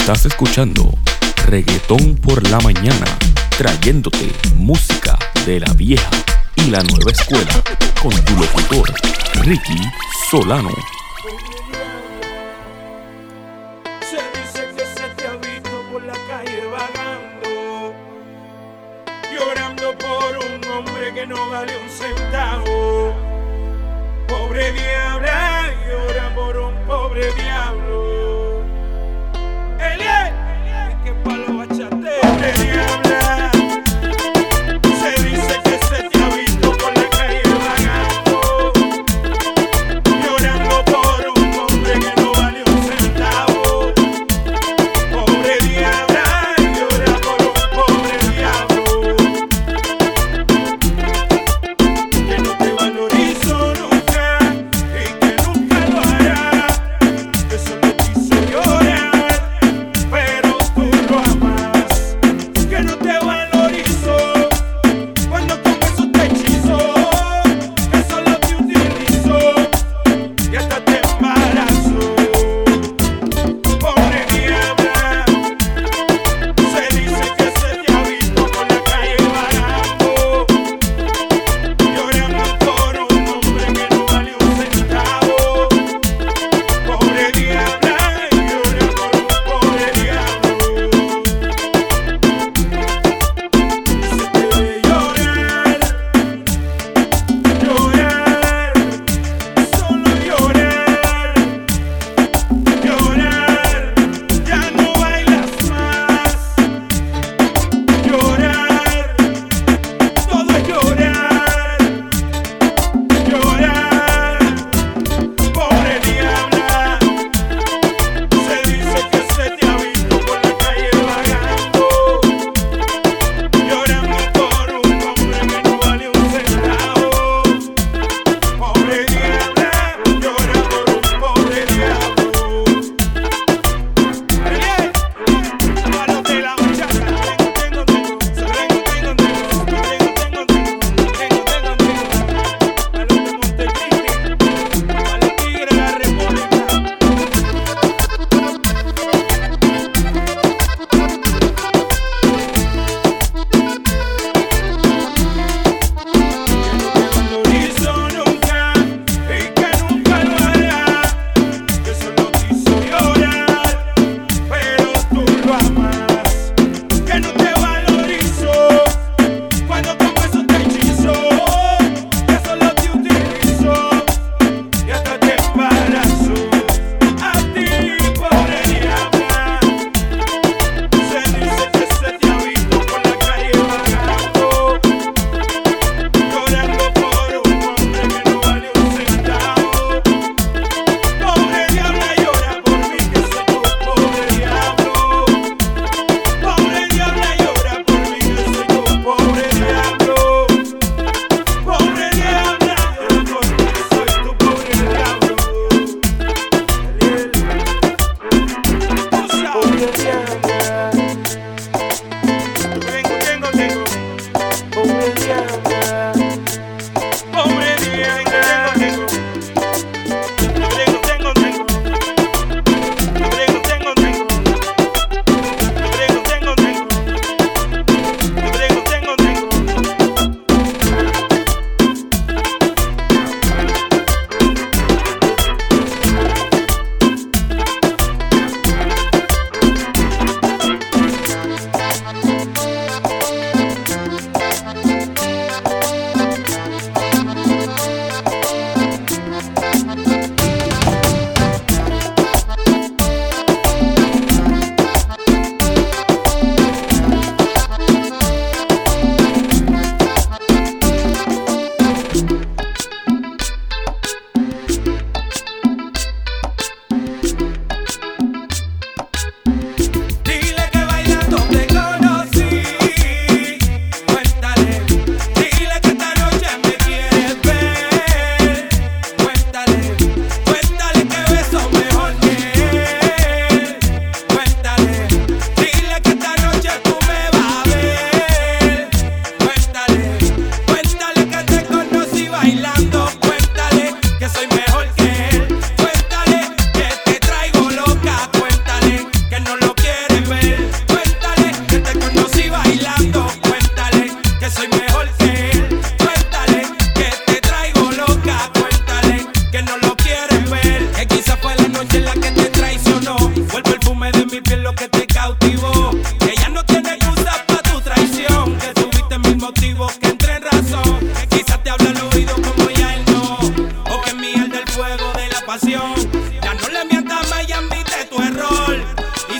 Estás escuchando Reggaetón por la Mañana, trayéndote música de la vieja y la nueva escuela con tu locutor, Ricky Solano. Se dice que se te ha visto por la calle vagando, llorando por un hombre que no vale un centavo. Pobre diabla, llora por un pobre diablo.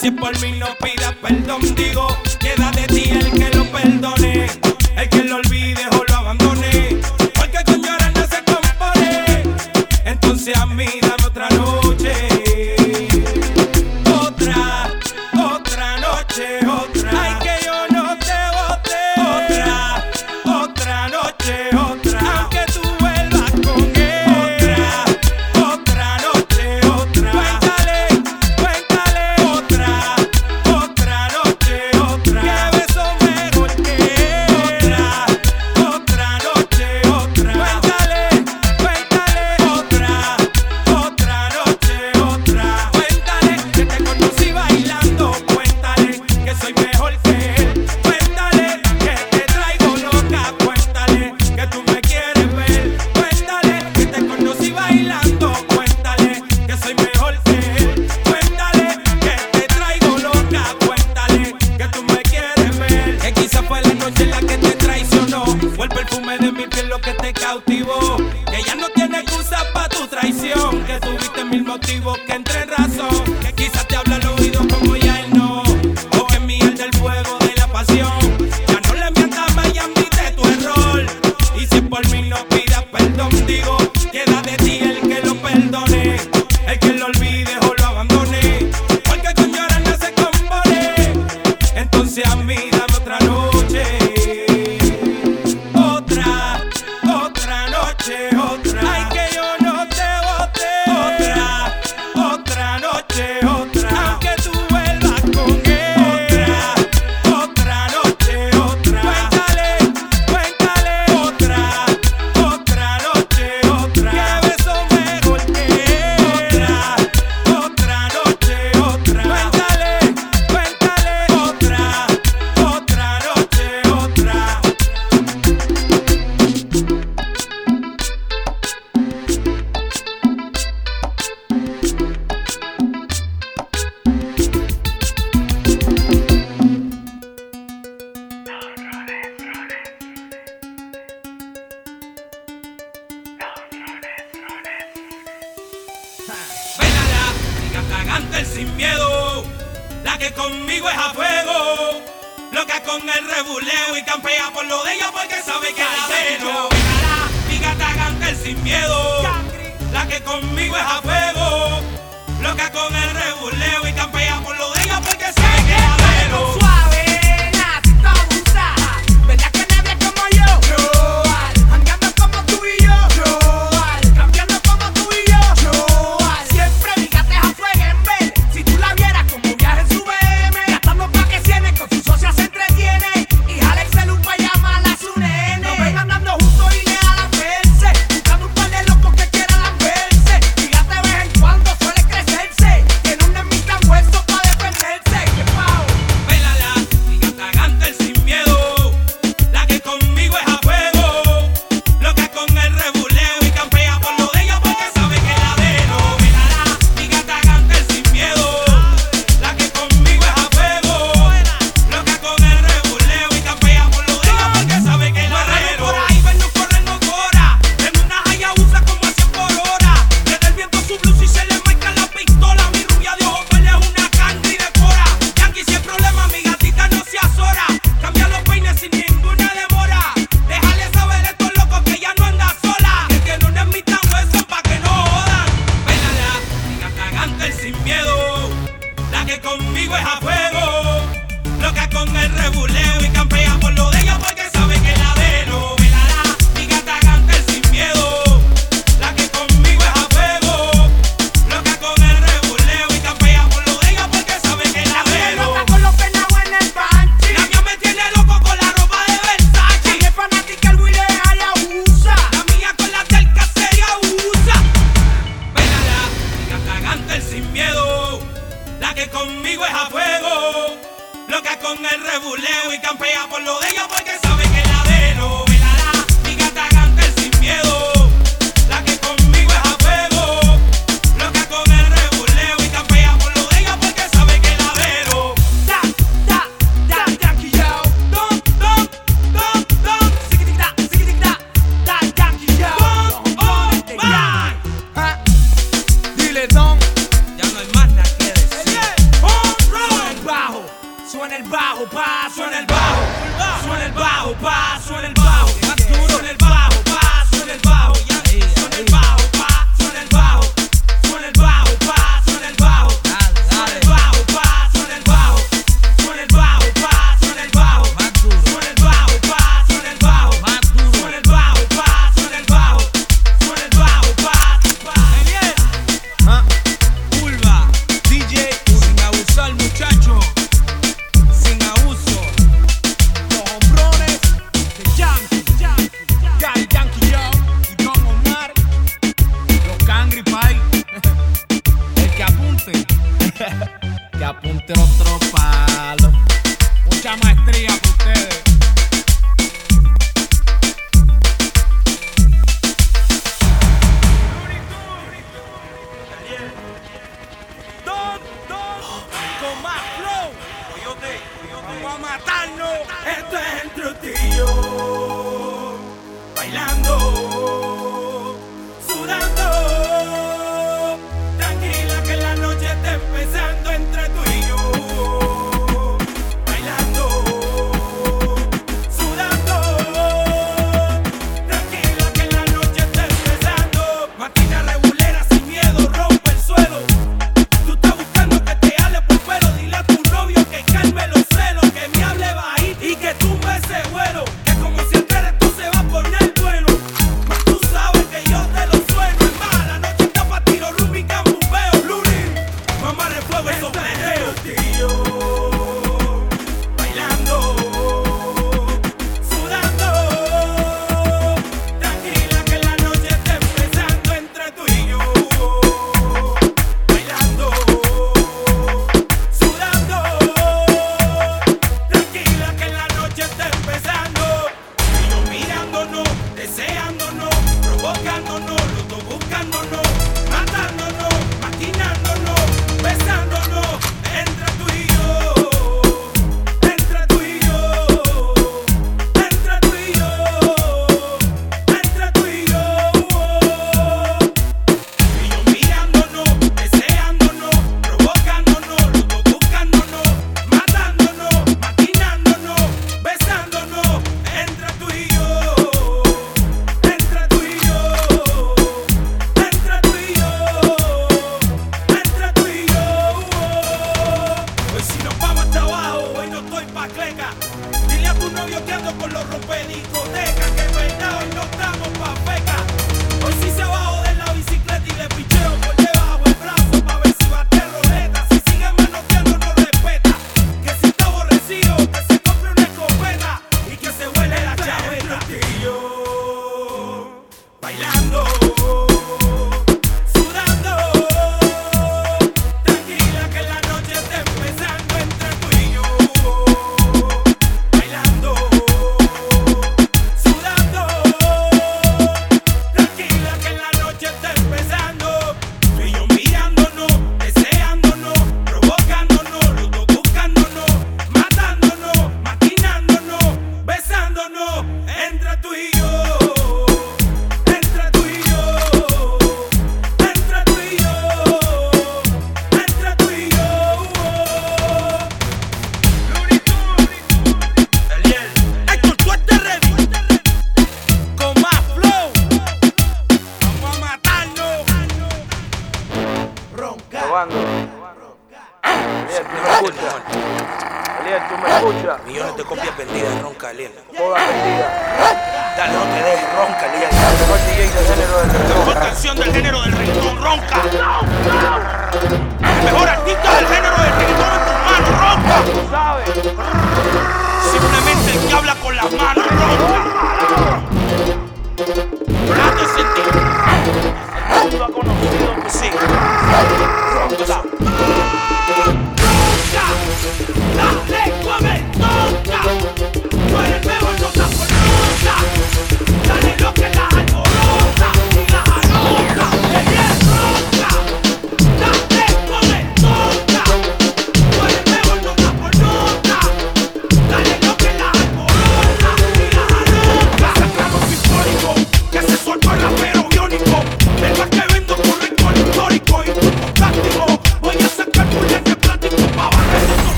Si por mí no pidas perdón, digo,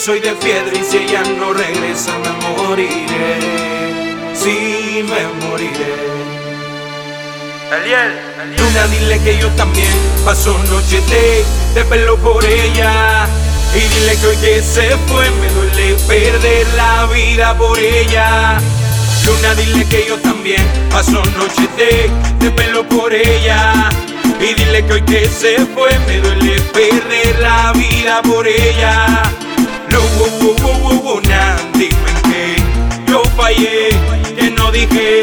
soy de piedra y si ella no regresa me moriré. Sí, me moriré. Luna, dile que yo también paso noche de, de pelo por ella. Y dile que hoy que se fue me duele perder la vida por ella. Luna, dile que yo también paso noche de, de pelo por ella. Y dile que hoy que se fue me duele perder la vida por ella. Na, dime que yo fallé, que no dije,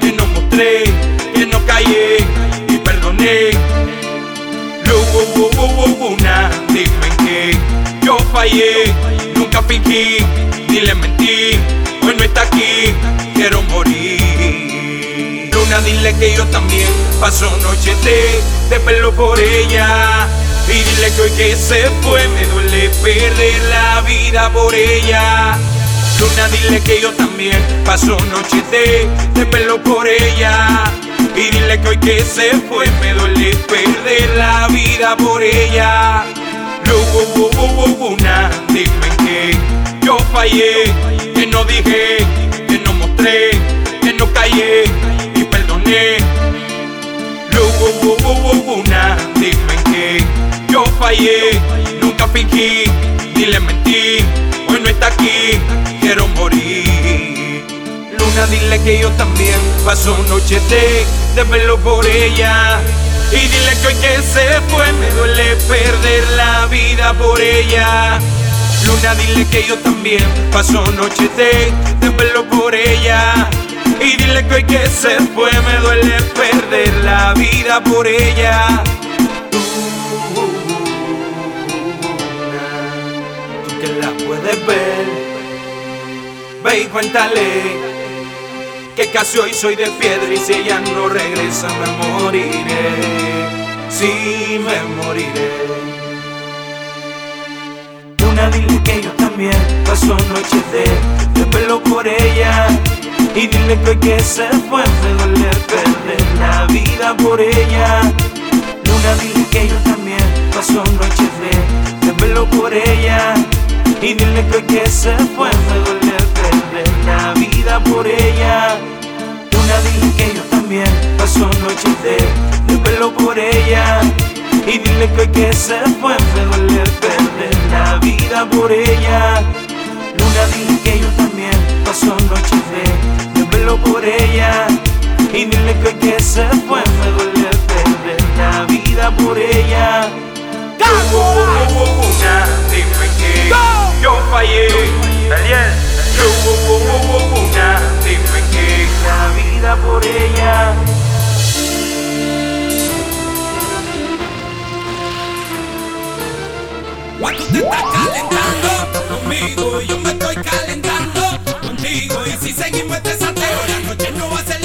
que no mostré, que no callé y perdoné. Lu, dime que yo fallé, nunca fingí, ni le mentí, hoy está aquí, quiero morir. Luna, dile que yo también paso noche de, de pelo por ella. Y dile que hoy que se fue me duele perder la vida por ella. Luna, dile que yo también paso noche de, de pelo por ella. Y dile que hoy que se fue me duele perder la vida por ella. Lu, wu, wu, wu, wu, wu, na, dime que yo fallé, que no dije, que no mostré, que no callé y perdoné. Lu, wu, wu, wu, wu, wu, na, dime fallé, nunca fingí, ni le mentí, hoy no está aquí, quiero morir. Luna, dile que yo también paso noches de, de por ella. Y dile que hoy que se fue me duele perder la vida por ella. Luna, dile que yo también paso noches de, de por ella. Y dile que hoy que se fue me duele perder la vida por ella. Que la puedes ver, ve y cuéntale que casi hoy soy de piedra y si ella no regresa me moriré. Sí, me moriré. Luna, dile que yo también paso noches de, de pelo por ella. Y dile que hoy que se fue me duele perder por ella. Calentando conmigo, yo me estoy calentando contigo. Y si seguimos desateo, la noche no va a ser.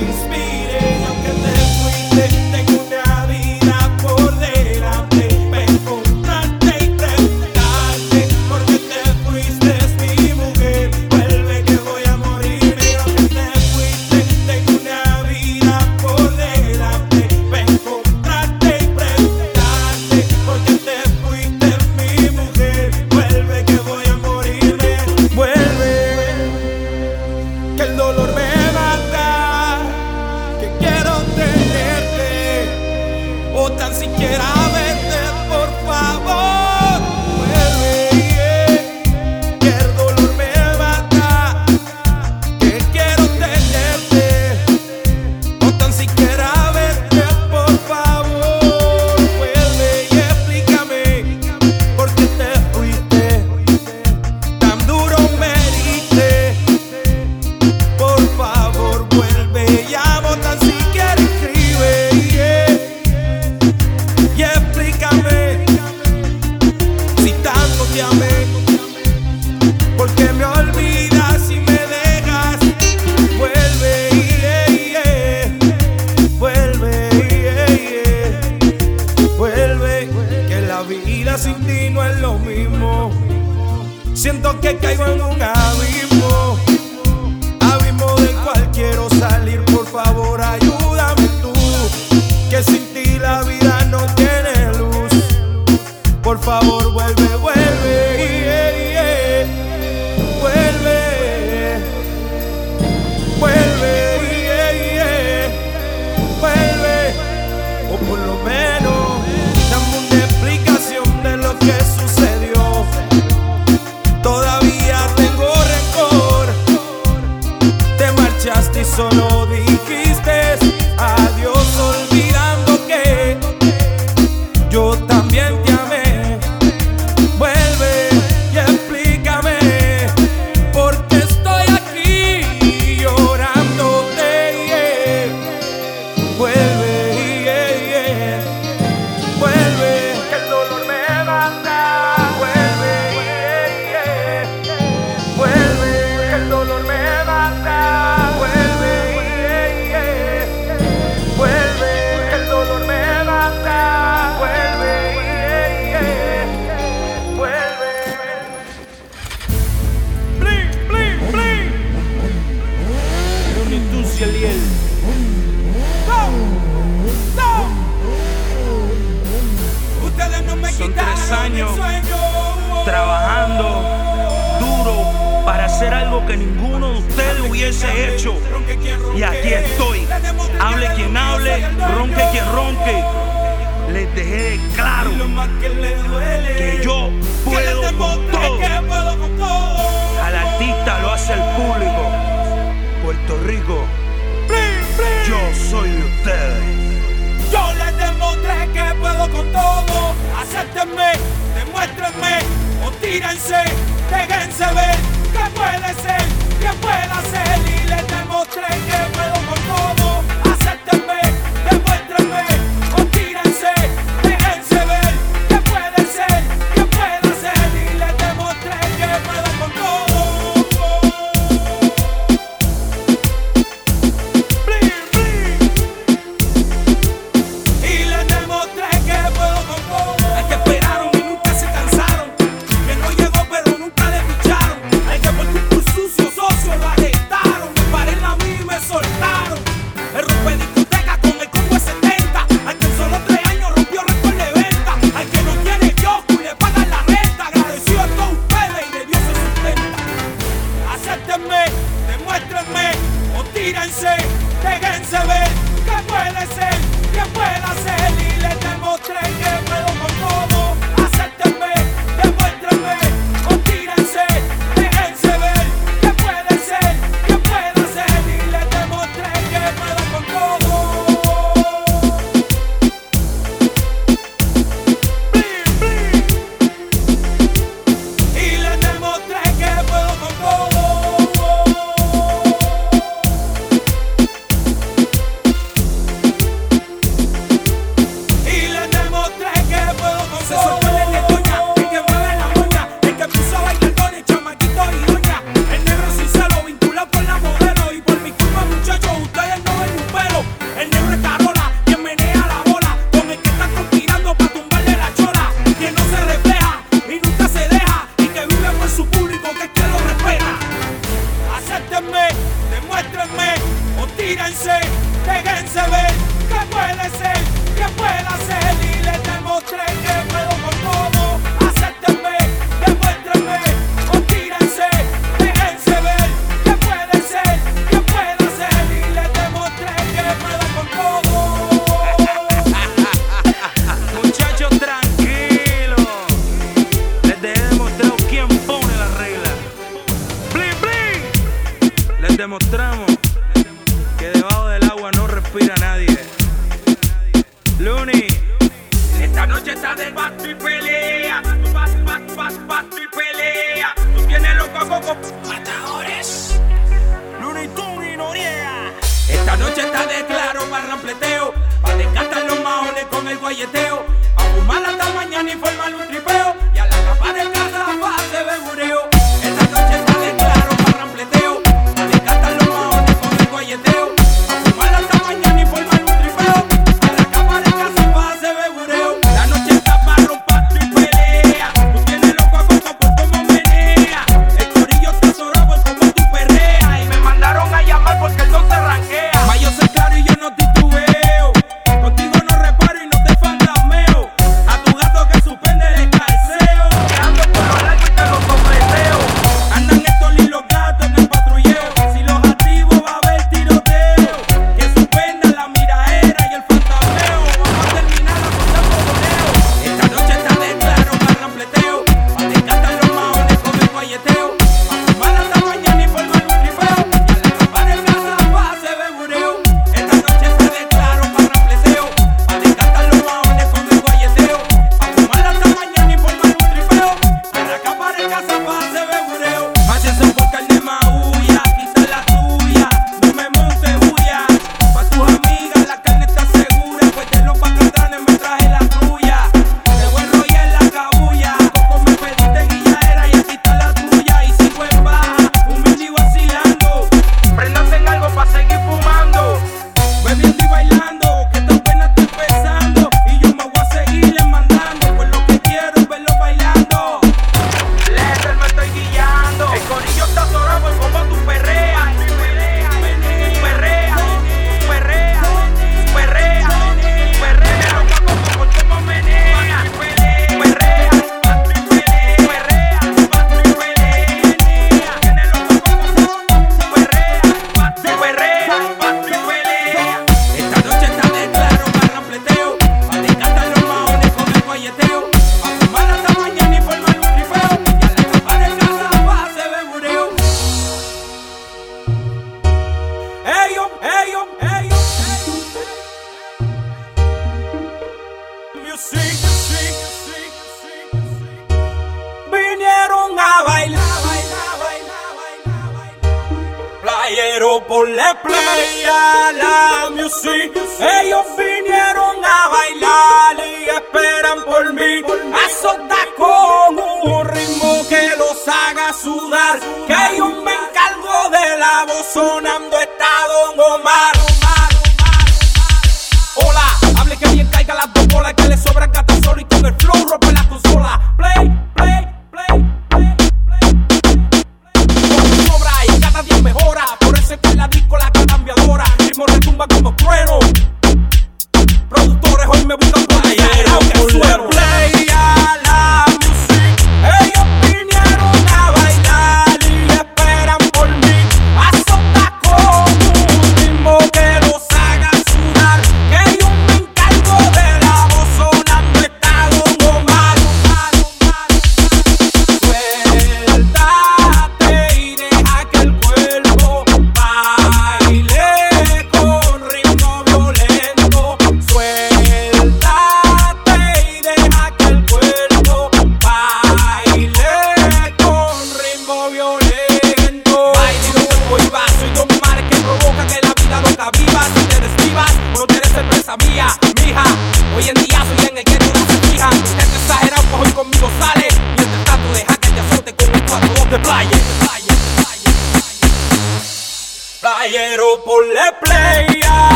Me inspire.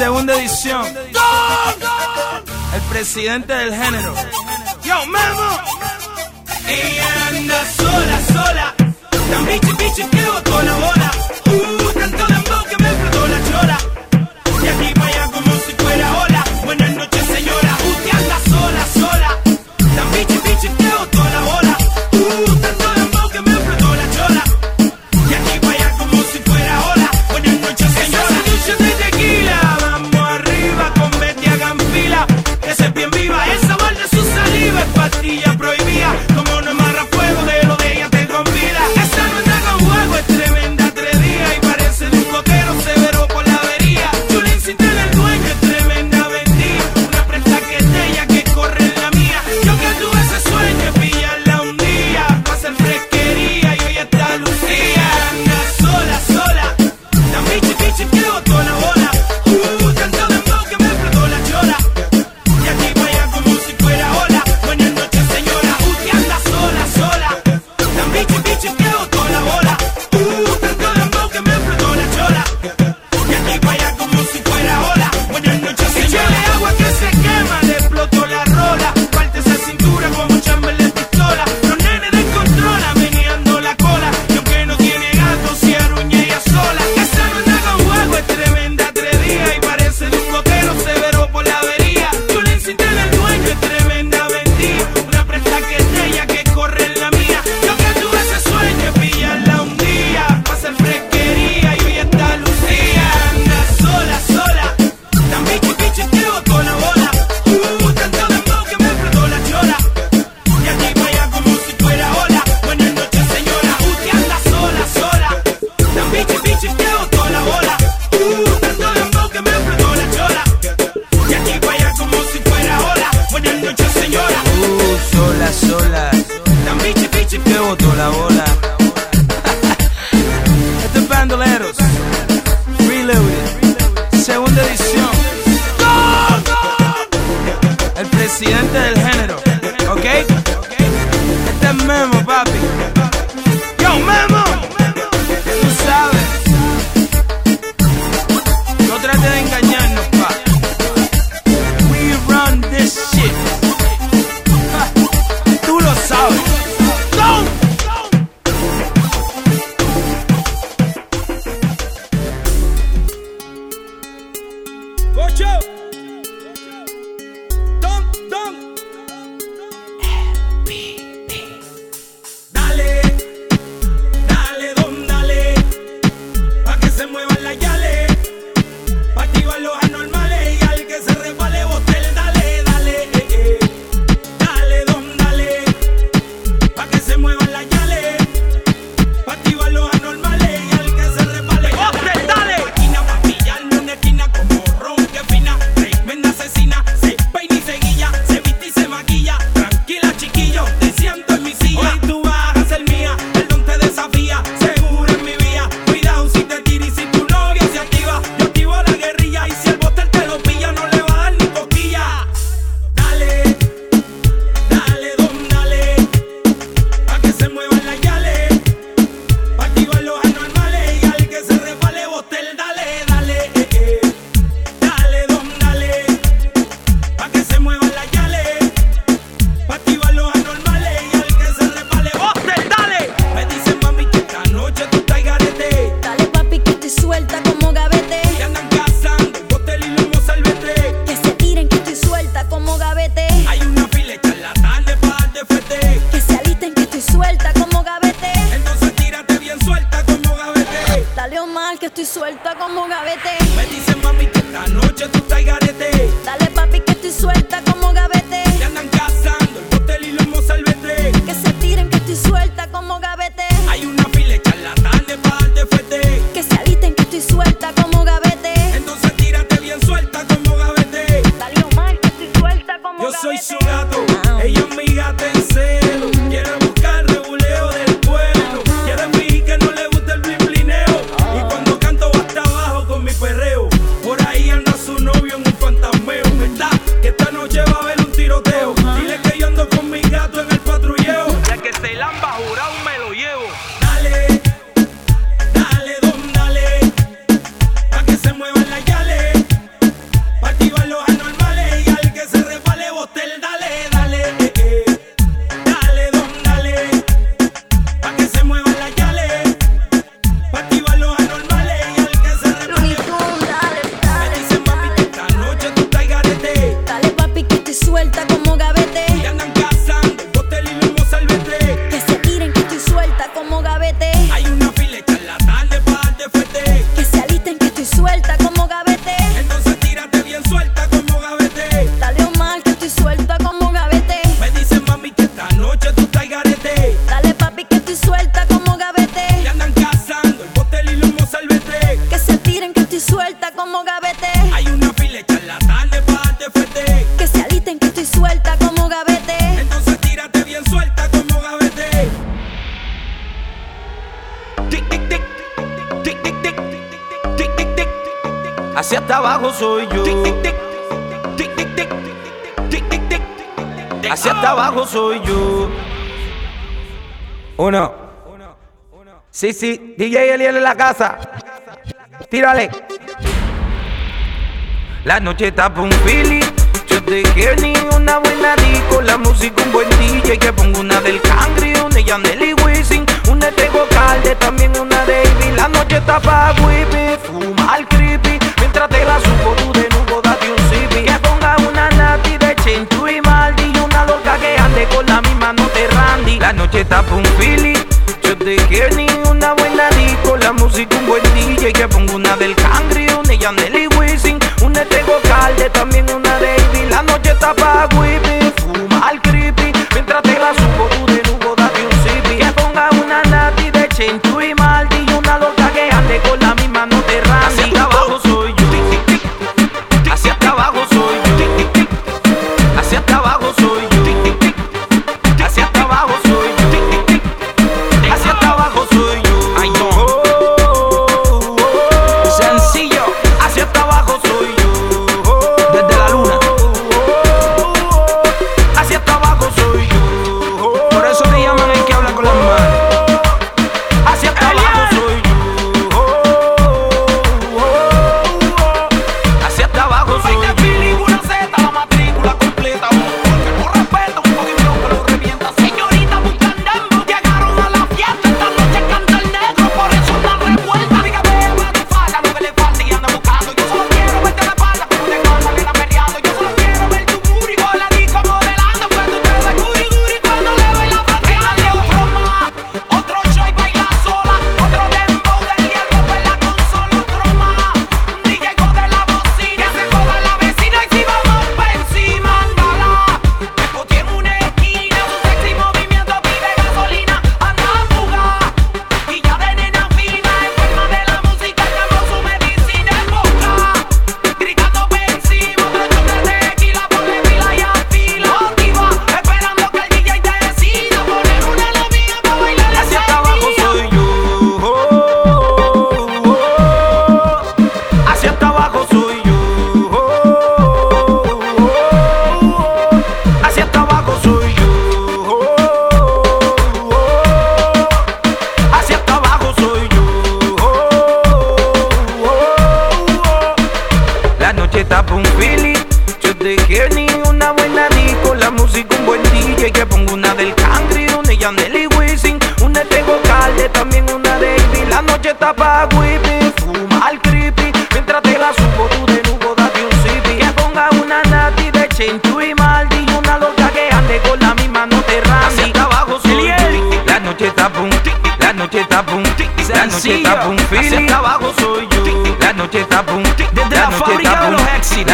Segunda edición. El presidente del género. Yo, Memo. Ella anda sola, sola. La bichi bichi que botó la bola. Uh, cantó abajo soy yo. Tic, tic, tic. Tic, tic, tic. Tic, tic, tic. Hacia hasta abajo soy yo. Uno. Sí, sí, DJ Eliel en la casa. Tírale. La noche está un feeling. Te ni una buena disco. La música un buen DJ. Que pongo una del Cangri, una de Yaneli Wisin. Una de Tego Calde, también una de Ivy. La noche está pa' whippy, fumar creepy. Mientras te la subo tú de nuevo, date un zippy. Que ponga una nati de Chenchu y Maldi. Y una loca que ande con la misma no te randy. La noche está pa' un feeling. Yo te ni una buena disco. La música un buen DJ. Que pongo una del Cangri, una de Yaneli Wisin. Una de Tego Calde, también una de Ivy. La noche está pa' whippy,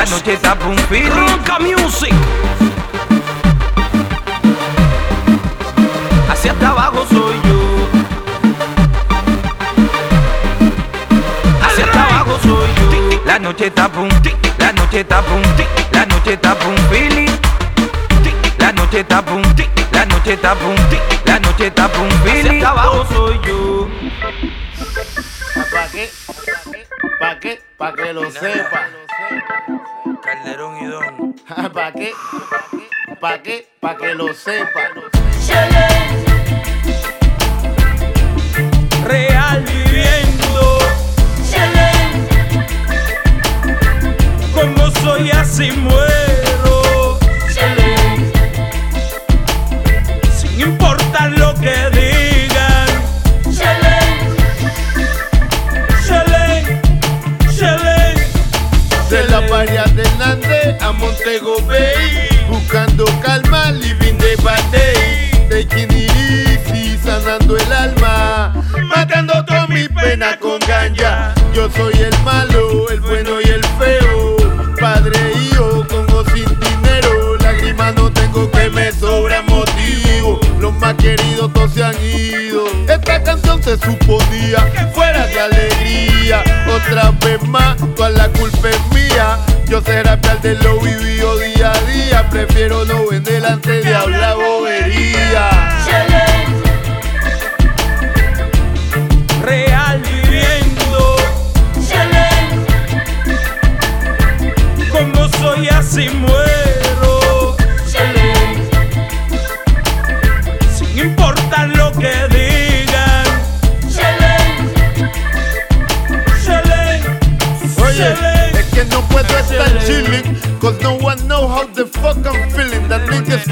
La noche está un feeling. Ronca Music. Hacia hasta abajo soy yo. Hacia hasta abajo soy yo. La noche está un La noche está un La noche está feeling. La noche está un La noche está un La noche está un feeling. Hacia abajo soy yo. ¿Para qué? ¿Para qué? Para que lo sepa. Calderón y Don. ¿Para qué? ¿Para qué? Para que lo sepa. Real viviendo. Como soy así muero. Sin importar lo que Buscando calma, living de Batey. Taking it easy, sanando el alma. Matando toda mi pena con ganja. Yo soy el malo, el bueno y el feo. Padre e hijo, con o sin dinero. Lágrimas no tengo que me sobra motivo. Los más queridos todos se han ido. Esta canción se suponía fuera de alegría. Otra vez más, toda la culpa es mía. Yo sé rapear de lo vivido día a día. Prefiero no vender antes de hablar bobería.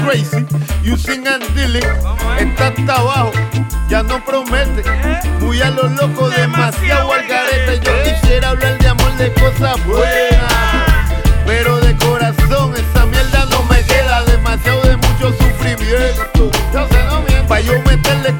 Crazy. You sing and dealing. Está hasta abajo. Ya no promete. Muy a lo loco, demasiado al garete. Yo quisiera hablar de amor de cosas buenas. Pero de corazón esa mierda no me queda demasiado de mucho sufrimiento. Pa' yo meterle